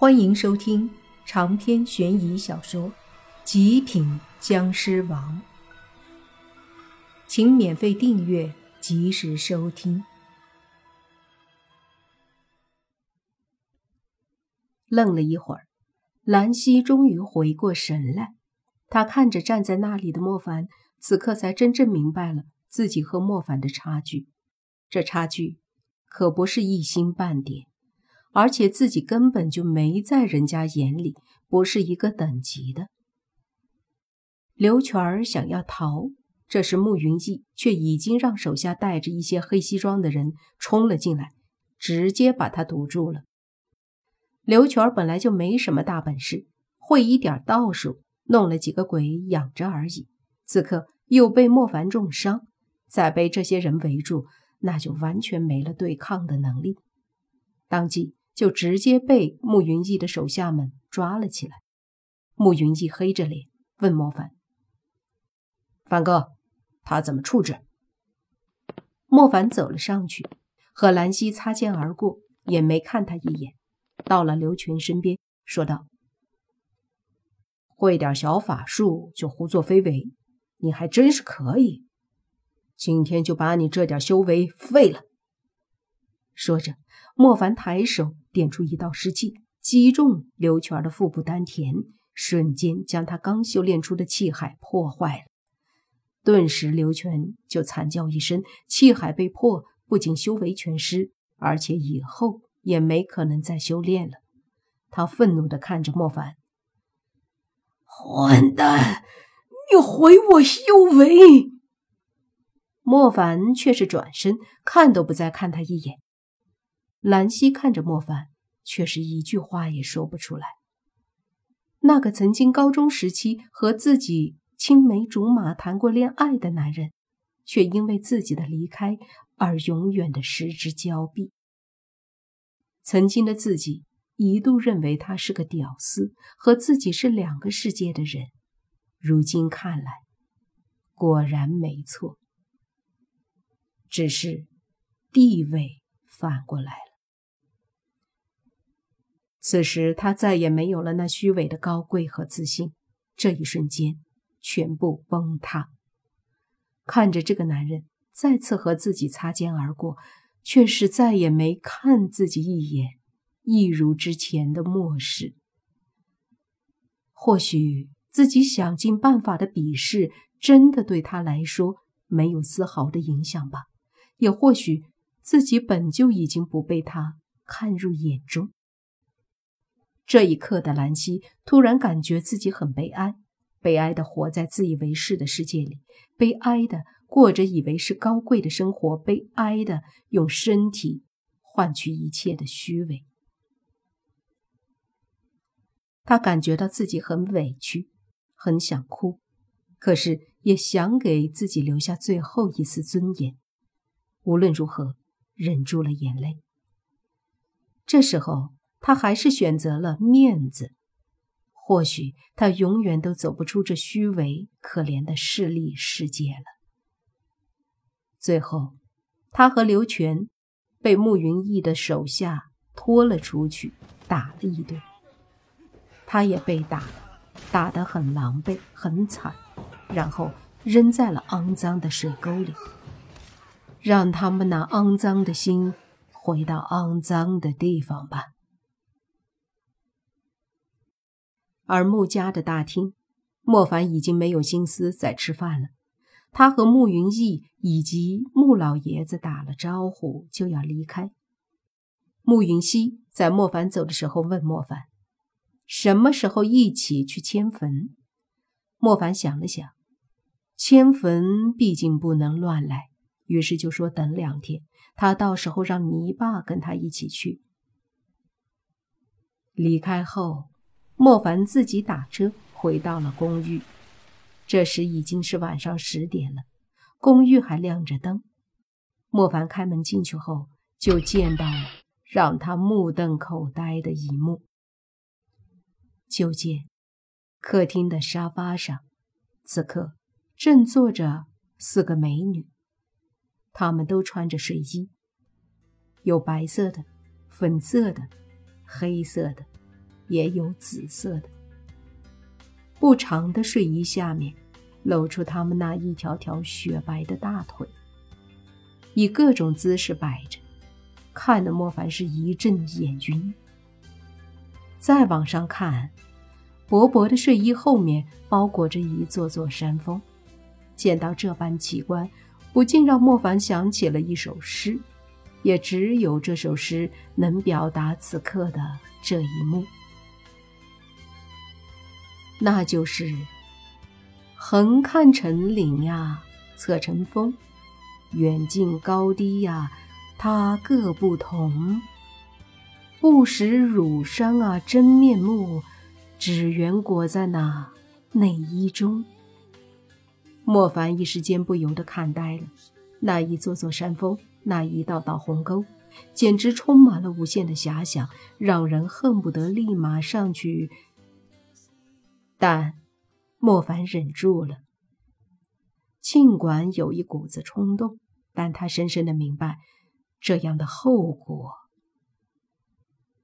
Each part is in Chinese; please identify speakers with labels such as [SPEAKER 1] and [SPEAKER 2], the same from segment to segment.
[SPEAKER 1] 欢迎收听长篇悬疑小说《极品僵尸王》，请免费订阅，及时收听。愣了一会儿，兰溪终于回过神来。他看着站在那里的莫凡，此刻才真正明白了自己和莫凡的差距。这差距可不是一星半点。而且自己根本就没在人家眼里，不是一个等级的。刘全儿想要逃，这时慕云逸却已经让手下带着一些黑西装的人冲了进来，直接把他堵住了。刘全儿本来就没什么大本事，会一点道术，弄了几个鬼养着而已。此刻又被莫凡重伤，再被这些人围住，那就完全没了对抗的能力。当即。就直接被慕云逸的手下们抓了起来。慕云逸黑着脸问莫凡：“
[SPEAKER 2] 凡哥，他怎么处置？”
[SPEAKER 1] 莫凡走了上去，和兰溪擦肩而过，也没看他一眼，到了刘群身边，说道：“
[SPEAKER 2] 会点小法术就胡作非为，你还真是可以。今天就把你这点修为废了。”
[SPEAKER 1] 说着，莫凡抬手。点出一道湿气，击中刘全的腹部丹田，瞬间将他刚修炼出的气海破坏了。顿时，刘全就惨叫一声，气海被破，不仅修为全失，而且以后也没可能再修炼了。他愤怒地看着莫凡：“
[SPEAKER 3] 混蛋，你毁我修为！”
[SPEAKER 1] 莫凡却是转身，看都不再看他一眼。兰溪看着莫凡，却是一句话也说不出来。那个曾经高中时期和自己青梅竹马、谈过恋爱的男人，却因为自己的离开而永远的失之交臂。曾经的自己一度认为他是个屌丝，和自己是两个世界的人，如今看来，果然没错。只是地位反过来了。此时，他再也没有了那虚伪的高贵和自信，这一瞬间，全部崩塌。看着这个男人再次和自己擦肩而过，却是再也没看自己一眼，一如之前的漠视。或许自己想尽办法的鄙视，真的对他来说没有丝毫的影响吧？也或许自己本就已经不被他看入眼中。这一刻的兰溪突然感觉自己很悲哀，悲哀的活在自以为是的世界里，悲哀的过着以为是高贵的生活，悲哀的用身体换取一切的虚伪。他感觉到自己很委屈，很想哭，可是也想给自己留下最后一丝尊严。无论如何，忍住了眼泪。这时候。他还是选择了面子，或许他永远都走不出这虚伪可怜的势利世界了。最后，他和刘全被慕云逸的手下拖了出去，打了一顿。他也被打，打得很狼狈，很惨，然后扔在了肮脏的水沟里，让他们那肮脏的心回到肮脏的地方吧。而穆家的大厅，莫凡已经没有心思再吃饭了。他和穆云逸以及穆老爷子打了招呼，就要离开。穆云熙在莫凡走的时候问莫凡：“什么时候一起去迁坟？”莫凡想了想，迁坟毕竟不能乱来，于是就说：“等两天，他到时候让泥巴跟他一起去。”离开后。莫凡自己打车回到了公寓，这时已经是晚上十点了，公寓还亮着灯。莫凡开门进去后，就见到了让他目瞪口呆的一幕。就见客厅的沙发上，此刻正坐着四个美女，她们都穿着睡衣，有白色的、粉色的、黑色的。也有紫色的。不长的睡衣下面，露出他们那一条条雪白的大腿，以各种姿势摆着，看得莫凡是一阵眼晕。再往上看，薄薄的睡衣后面包裹着一座座山峰。见到这般奇观，不禁让莫凡想起了一首诗，也只有这首诗能表达此刻的这一幕，那就是“横看成岭呀，侧成峰；远近高低呀，它各不同。不识乳山啊，真面目，只缘裹在那内衣中。”莫凡一时间不由得看呆了，那一座座山峰，那一道道鸿沟，简直充满了无限的遐想，让人恨不得立马上去。但莫凡忍住了，尽管有一股子冲动，但他深深的明白这样的后果。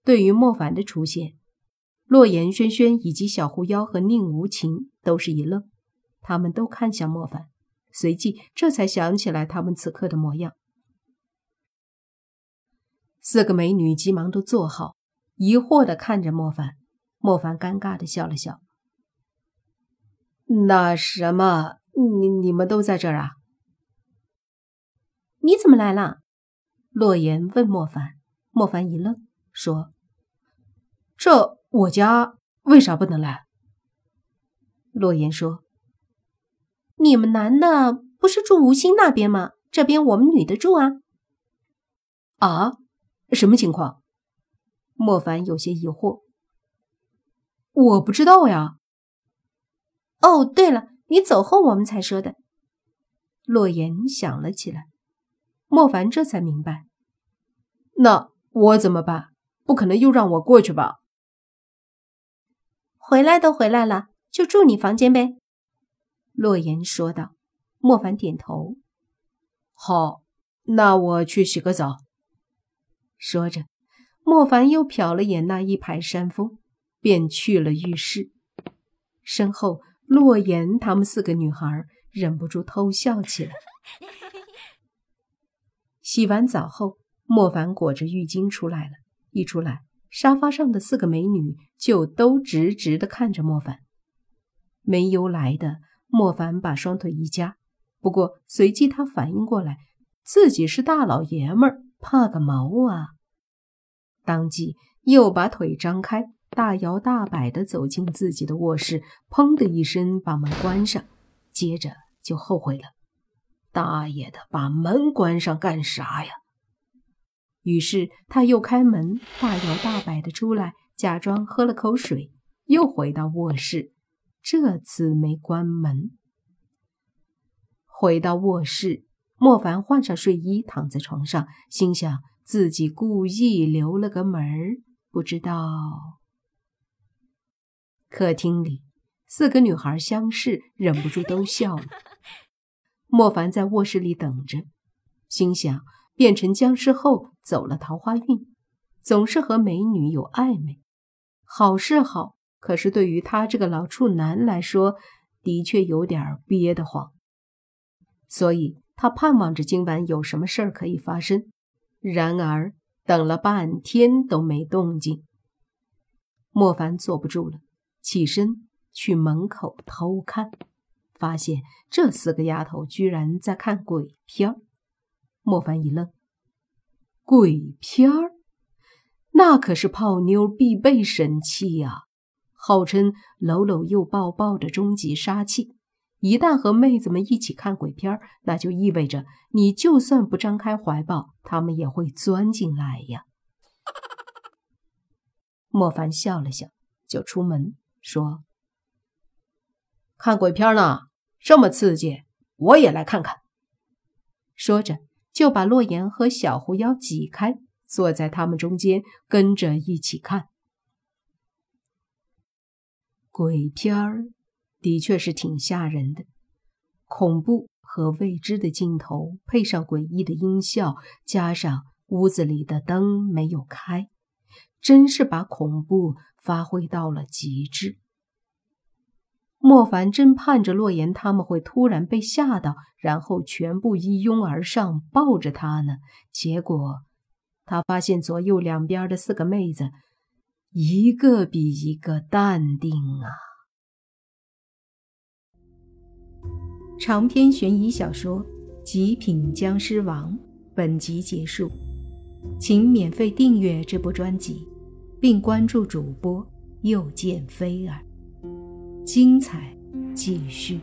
[SPEAKER 1] 对于莫凡的出现，洛言、轩轩以及小狐妖和宁无情都是一愣。他们都看向莫凡，随即这才想起来他们此刻的模样。四个美女急忙都坐好，疑惑的看着莫凡。莫凡尴尬的笑了笑：“那什么，你你们都在这儿啊？
[SPEAKER 4] 你怎么来了？”
[SPEAKER 1] 洛言问莫凡。莫凡一愣，说：“这我家为啥不能来？”
[SPEAKER 4] 洛言说。你们男的不是住吴兴那边吗？这边我们女的住啊。
[SPEAKER 1] 啊，什么情况？莫凡有些疑惑。我不知道呀。
[SPEAKER 4] 哦，对了，你走后我们才说的。
[SPEAKER 1] 洛言想了起来。莫凡这才明白，那我怎么办？不可能又让我过去吧？
[SPEAKER 4] 回来都回来了，就住你房间呗。
[SPEAKER 1] 洛言说道：“莫凡点头，好，那我去洗个澡。”说着，莫凡又瞟了眼那一排山峰，便去了浴室。身后，洛言他们四个女孩忍不住偷笑起来。洗完澡后，莫凡裹着浴巾出来了。一出来，沙发上的四个美女就都直直的看着莫凡，没由来的。莫凡把双腿一夹，不过随即他反应过来，自己是大老爷们儿，怕个毛啊！当即又把腿张开，大摇大摆地走进自己的卧室，砰的一声把门关上，接着就后悔了：大爷的，把门关上干啥呀？于是他又开门，大摇大摆地出来，假装喝了口水，又回到卧室。这次没关门，回到卧室，莫凡换上睡衣，躺在床上，心想自己故意留了个门儿，不知道。客厅里，四个女孩相视，忍不住都笑了。莫凡在卧室里等着，心想变成僵尸后走了桃花运，总是和美女有暧昧，好是好。可是对于他这个老处男来说，的确有点憋得慌，所以他盼望着今晚有什么事儿可以发生。然而等了半天都没动静，莫凡坐不住了，起身去门口偷看，发现这四个丫头居然在看鬼片莫凡一愣，鬼片儿，那可是泡妞必备神器呀！号称搂搂又抱抱的终极杀器，一旦和妹子们一起看鬼片那就意味着你就算不张开怀抱，他们也会钻进来呀。莫凡笑了笑，就出门说：“看鬼片呢，这么刺激，我也来看看。”说着，就把洛言和小狐妖挤开，坐在他们中间，跟着一起看。鬼片儿的确是挺吓人的，恐怖和未知的镜头，配上诡异的音效，加上屋子里的灯没有开，真是把恐怖发挥到了极致。莫凡真盼着洛言他们会突然被吓到，然后全部一拥而上抱着他呢。结果，他发现左右两边的四个妹子，一个比一个淡定啊。
[SPEAKER 5] 长篇悬疑小说《极品僵尸王》本集结束，请免费订阅这部专辑，并关注主播又见菲儿。精彩继续。